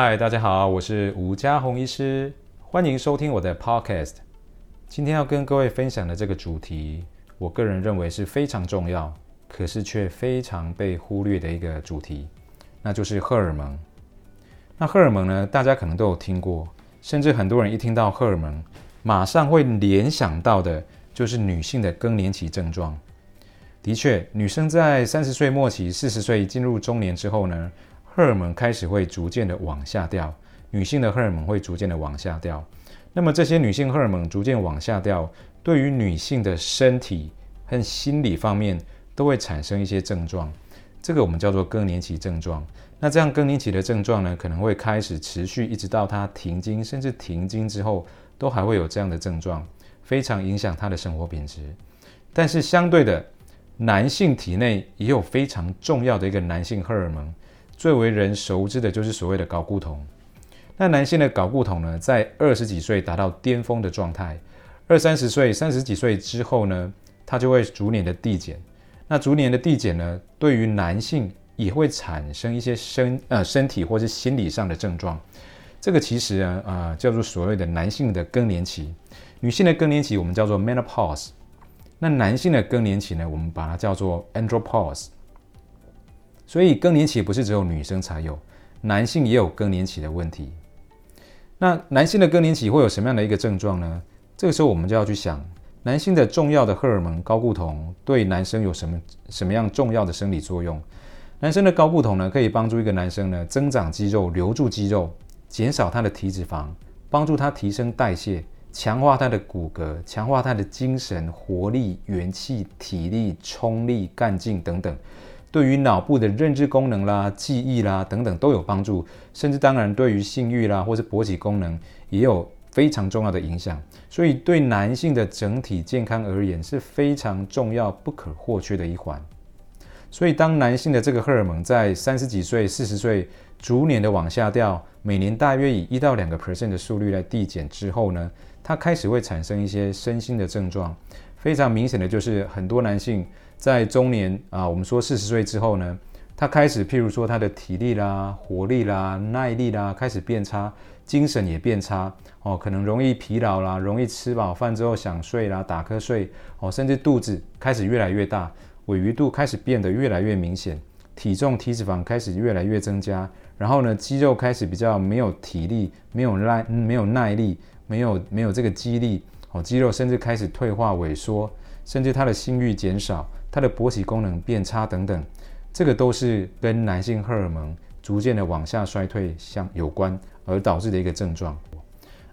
嗨，大家好，我是吴家宏医师，欢迎收听我的 Podcast。今天要跟各位分享的这个主题，我个人认为是非常重要，可是却非常被忽略的一个主题，那就是荷尔蒙。那荷尔蒙呢，大家可能都有听过，甚至很多人一听到荷尔蒙，马上会联想到的就是女性的更年期症状。的确，女生在三十岁末期、四十岁进入中年之后呢，荷尔蒙开始会逐渐的往下掉，女性的荷尔蒙会逐渐的往下掉。那么这些女性荷尔蒙逐渐往下掉，对于女性的身体和心理方面都会产生一些症状，这个我们叫做更年期症状。那这样更年期的症状呢，可能会开始持续一直到她停经，甚至停经之后都还会有这样的症状，非常影响她的生活品质。但是相对的，男性体内也有非常重要的一个男性荷尔蒙。最为人熟知的就是所谓的睾固酮。那男性的睾固酮呢，在二十几岁达到巅峰的状态，二三十岁、三十几岁之后呢，它就会逐年的递减。那逐年的递减呢，对于男性也会产生一些身呃身体或是心理上的症状。这个其实啊啊、叫做所谓的男性的更年期，女性的更年期我们叫做 menopause。那男性的更年期呢，我们把它叫做 andropause。所以更年期不是只有女生才有，男性也有更年期的问题。那男性的更年期会有什么样的一个症状呢？这个时候我们就要去想，男性的重要的荷尔蒙睾固酮对男生有什么什么样重要的生理作用？男生的睾固酮呢，可以帮助一个男生呢增长肌肉、留住肌肉，减少他的体脂肪，帮助他提升代谢，强化他的骨骼，强化他的精神、活力、元气、体力、冲力、干劲等等。对于脑部的认知功能啦、记忆啦等等都有帮助，甚至当然对于性欲啦或是勃起功能也有非常重要的影响。所以对男性的整体健康而言是非常重要、不可或缺的一环。所以当男性的这个荷尔蒙在三十几岁、四十岁逐年的往下掉，每年大约以一到两个 percent 的速率来递减之后呢，它开始会产生一些身心的症状。非常明显的就是很多男性。在中年啊，我们说四十岁之后呢，他开始，譬如说他的体力啦、活力啦、耐力啦，开始变差，精神也变差哦，可能容易疲劳啦，容易吃饱饭之后想睡啦、打瞌睡哦，甚至肚子开始越来越大，鮪鱼肚开始变得越来越明显，体重、体脂肪开始越来越增加，然后呢，肌肉开始比较没有体力、没有耐、没有耐力、没有没有这个肌力哦，肌肉甚至开始退化萎缩，甚至他的性欲减少。它的勃起功能变差等等，这个都是跟男性荷尔蒙逐渐的往下衰退相有关而导致的一个症状。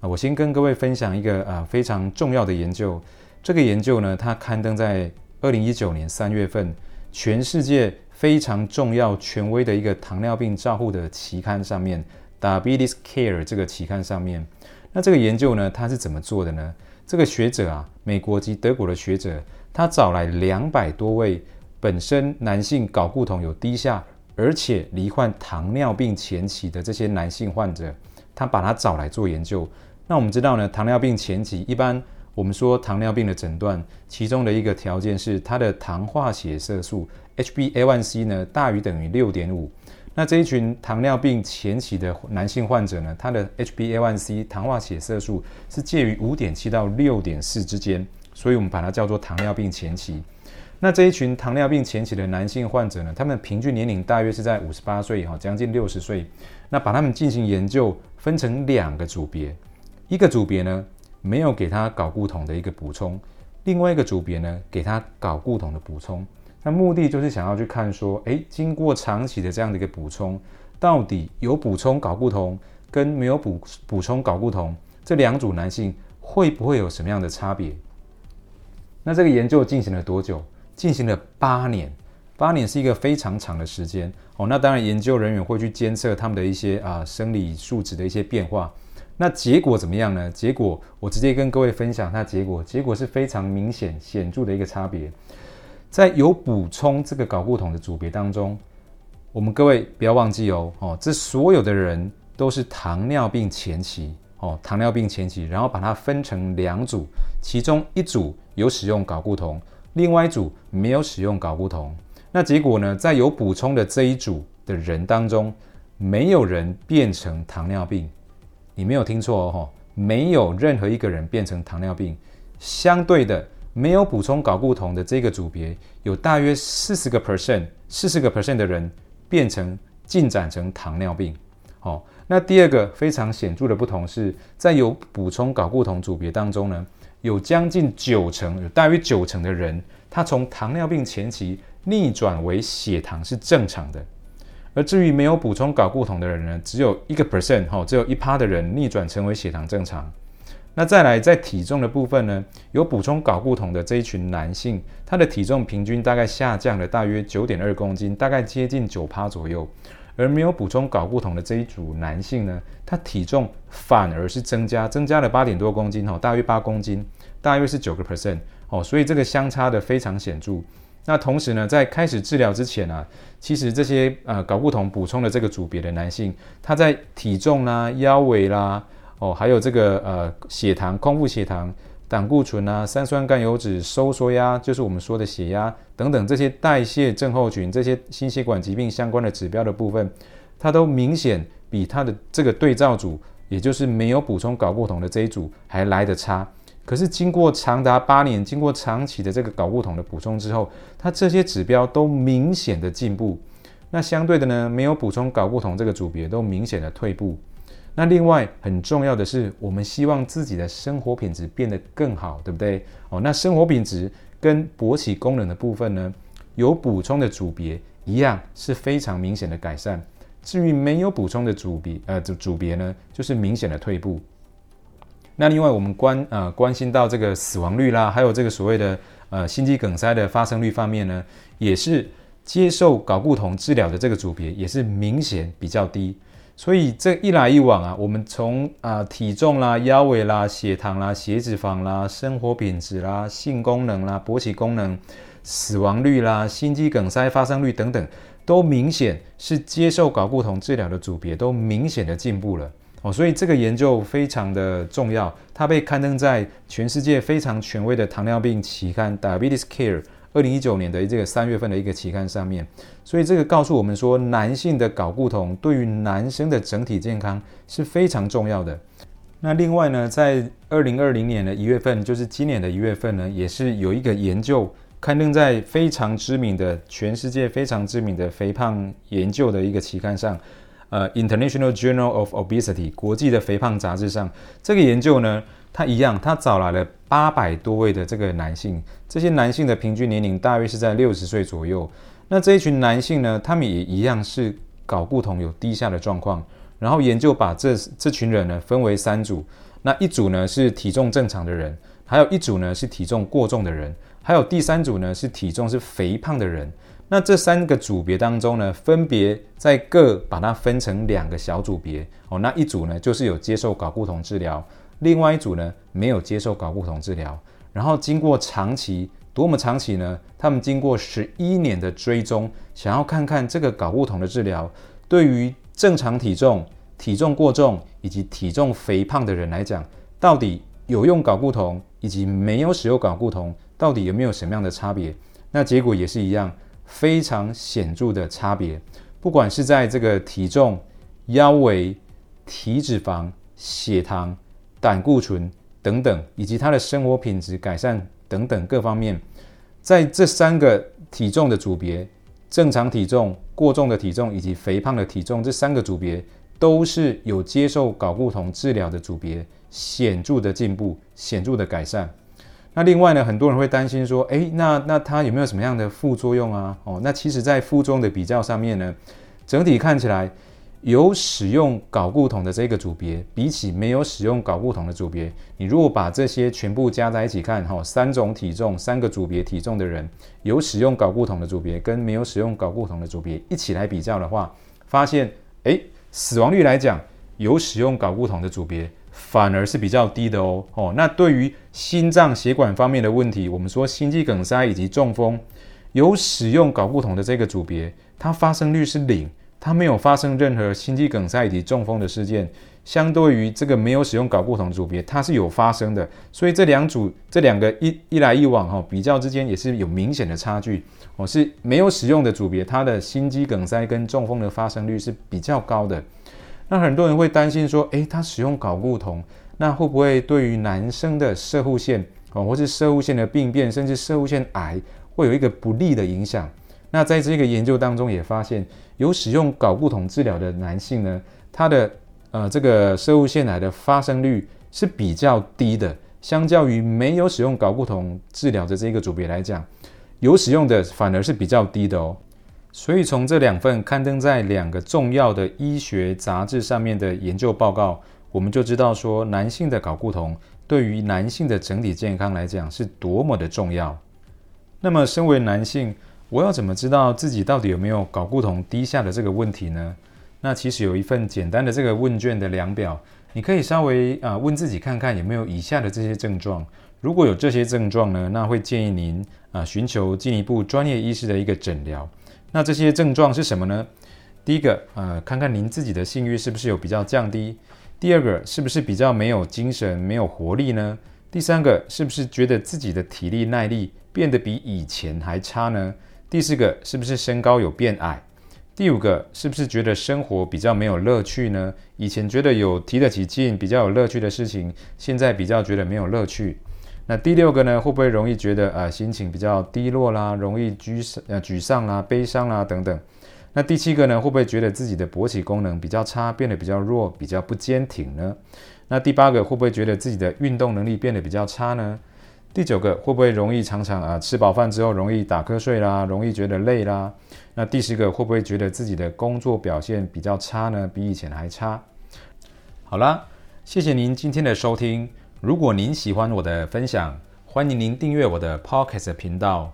啊，我先跟各位分享一个啊非常重要的研究。这个研究呢，它刊登在二零一九年三月份，全世界非常重要权威的一个糖尿病照护的期刊上面，《Diabetes Care》这个期刊上面。那这个研究呢，它是怎么做的呢？这个学者啊，美国及德国的学者。他找来两百多位本身男性睾固酮有低下，而且罹患糖尿病前期的这些男性患者，他把他找来做研究。那我们知道呢，糖尿病前期一般我们说糖尿病的诊断，其中的一个条件是他的糖化血色素 HbA1c 呢大于等于六点五。那这一群糖尿病前期的男性患者呢，他的 HbA1c 糖化血色素是介于五点七到六点四之间。所以我们把它叫做糖尿病前期。那这一群糖尿病前期的男性患者呢，他们平均年龄大约是在五十八岁，哈，将近六十岁。那把他们进行研究，分成两个组别，一个组别呢没有给他睾固酮的一个补充，另外一个组别呢给他睾固酮的补充。那目的就是想要去看说，诶，经过长期的这样的一个补充，到底有补充睾固酮跟没有补补充睾固酮这两组男性会不会有什么样的差别？那这个研究进行了多久？进行了八年，八年是一个非常长的时间哦。那当然，研究人员会去监测他们的一些啊生理数值的一些变化。那结果怎么样呢？结果我直接跟各位分享，它结果结果是非常明显显著的一个差别。在有补充这个睾固酮的组别当中，我们各位不要忘记哦哦，这所有的人都是糖尿病前期。哦，糖尿病前期，然后把它分成两组，其中一组有使用睾固酮，另外一组没有使用睾固酮。那结果呢，在有补充的这一组的人当中，没有人变成糖尿病。你没有听错哦，没有任何一个人变成糖尿病。相对的，没有补充睾固酮的这个组别，有大约四十个 percent，四十个 percent 的人变成进展成糖尿病。好，那第二个非常显著的不同是在有补充睾固酮组别当中呢，有将近九成，有大约九成的人，他从糖尿病前期逆转为血糖是正常的。而至于没有补充睾固酮的人呢，只有一个 percent，哈，只有一趴的人逆转成为血糖正常。那再来在体重的部分呢，有补充睾固酮的这一群男性，他的体重平均大概下降了大约九点二公斤，大概接近九趴左右。而没有补充睾固酮的这一组男性呢，他体重反而是增加，增加了八点多公斤，哈，大约八公斤，大约是九个 percent，哦，所以这个相差的非常显著。那同时呢，在开始治疗之前啊，其实这些呃睾固酮补充的这个组别的男性，他在体重啦、腰围啦，哦，还有这个呃血糖、空腹血糖、胆固醇啊、三酸甘油酯、收缩压，就是我们说的血压等等这些代谢症候群、这些心血管疾病相关的指标的部分，它都明显比它的这个对照组，也就是没有补充睾固酮的这一组还来得差。可是经过长达八年，经过长期的这个睾固酮的补充之后，它这些指标都明显的进步。那相对的呢，没有补充睾固酮这个组别都明显的退步。那另外很重要的是，我们希望自己的生活品质变得更好，对不对？哦，那生活品质跟勃起功能的部分呢，有补充的组别一样是非常明显的改善。至于没有补充的组别，呃，组组别呢，就是明显的退步。那另外，我们关呃关心到这个死亡率啦，还有这个所谓的呃心肌梗塞的发生率方面呢，也是接受睾固酮治疗的这个组别也是明显比较低。所以这一来一往啊，我们从啊、体重啦、腰围啦、血糖啦、血脂肪啦、生活品质啦、性功能啦、勃起功能、死亡率啦、心肌梗塞发生率等等，都明显是接受睾固酮治疗的组别都明显的进步了。哦，所以这个研究非常的重要，它被刊登在全世界非常权威的糖尿病期刊《Diabetes Care》二零一九年的这个三月份的一个期刊上面。所以这个告诉我们说，男性的睾固酮对于男生的整体健康是非常重要的。那另外呢，在二零二零年的一月份，就是今年的一月份呢，也是有一个研究刊登在非常知名的全世界非常知名的肥胖研究的一个期刊上。呃，International Journal of Obesity 国际的肥胖杂志上，这个研究呢，他一样，他找来了八百多位的这个男性，这些男性的平均年龄大约是在六十岁左右。那这一群男性呢，他们也一样是睾固酮有低下的状况。然后研究把这这群人呢分为三组，那一组呢是体重正常的人，还有一组呢是体重过重的人，还有第三组呢是体重是肥胖的人。那这三个组别当中呢，分别在各把它分成两个小组别哦。那一组呢，就是有接受睾固酮治疗，另外一组呢，没有接受睾固酮治疗。然后经过长期，多么长期呢？他们经过十一年的追踪，想要看看这个睾固酮的治疗对于正常体重、体重过重以及体重肥胖的人来讲，到底有用睾固酮以及没有使用睾固酮，到底有没有什么样的差别？那结果也是一样。非常显著的差别，不管是在这个体重、腰围、体脂肪、血糖、胆固醇等等，以及他的生活品质改善等等各方面，在这三个体重的组别——正常体重、过重的体重以及肥胖的体重，这三个组别都是有接受睾固酮治疗的组别，显著的进步，显著的改善。那另外呢，很多人会担心说，诶，那那它有没有什么样的副作用啊？哦，那其实，在副作用的比较上面呢，整体看起来，有使用睾固酮的这个组别，比起没有使用睾固酮的组别，你如果把这些全部加在一起看，哈，三种体重、三个组别体重的人，有使用睾固酮的组别跟没有使用睾固酮的组别一起来比较的话，发现，诶，死亡率来讲，有使用睾固酮的组别。反而是比较低的哦哦，那对于心脏血管方面的问题，我们说心肌梗塞以及中风，有使用睾固酮的这个组别，它发生率是零，它没有发生任何心肌梗塞以及中风的事件。相对于这个没有使用睾固酮组别，它是有发生的。所以这两组这两个一一来一往哈，比较之间也是有明显的差距。哦，是没有使用的组别，它的心肌梗塞跟中风的发生率是比较高的。那很多人会担心说，诶，他使用睾固酮，那会不会对于男生的射护腺哦，或是射护腺的病变，甚至射护腺癌，会有一个不利的影响？那在这个研究当中也发现，有使用睾固酮治疗的男性呢，他的呃这个摄护腺癌的发生率是比较低的，相较于没有使用睾固酮治疗的这个组别来讲，有使用的反而是比较低的哦。所以从这两份刊登在两个重要的医学杂志上面的研究报告，我们就知道说，男性的睾固酮对于男性的整体健康来讲是多么的重要。那么，身为男性，我要怎么知道自己到底有没有睾固酮低下的这个问题呢？那其实有一份简单的这个问卷的量表，你可以稍微啊问自己看看有没有以下的这些症状。如果有这些症状呢，那会建议您啊寻求进一步专业医师的一个诊疗。那这些症状是什么呢？第一个，呃，看看您自己的性欲是不是有比较降低；第二个，是不是比较没有精神、没有活力呢？第三个，是不是觉得自己的体力耐力变得比以前还差呢？第四个，是不是身高有变矮？第五个，是不是觉得生活比较没有乐趣呢？以前觉得有提得起劲、比较有乐趣的事情，现在比较觉得没有乐趣。那第六个呢，会不会容易觉得呃心情比较低落啦，容易沮丧呃沮丧啦、悲伤啦等等？那第七个呢，会不会觉得自己的勃起功能比较差，变得比较弱，比较不坚挺呢？那第八个会不会觉得自己的运动能力变得比较差呢？第九个会不会容易常常啊吃饱饭之后容易打瞌睡啦，容易觉得累啦？那第十个会不会觉得自己的工作表现比较差呢？比以前还差？好啦，谢谢您今天的收听。如果您喜欢我的分享，欢迎您订阅我的 Podcast 频道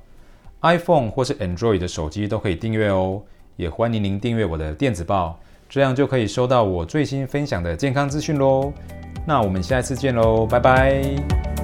，iPhone 或是 Android 的手机都可以订阅哦。也欢迎您订阅我的电子报，这样就可以收到我最新分享的健康资讯喽。那我们下一次见喽，拜拜。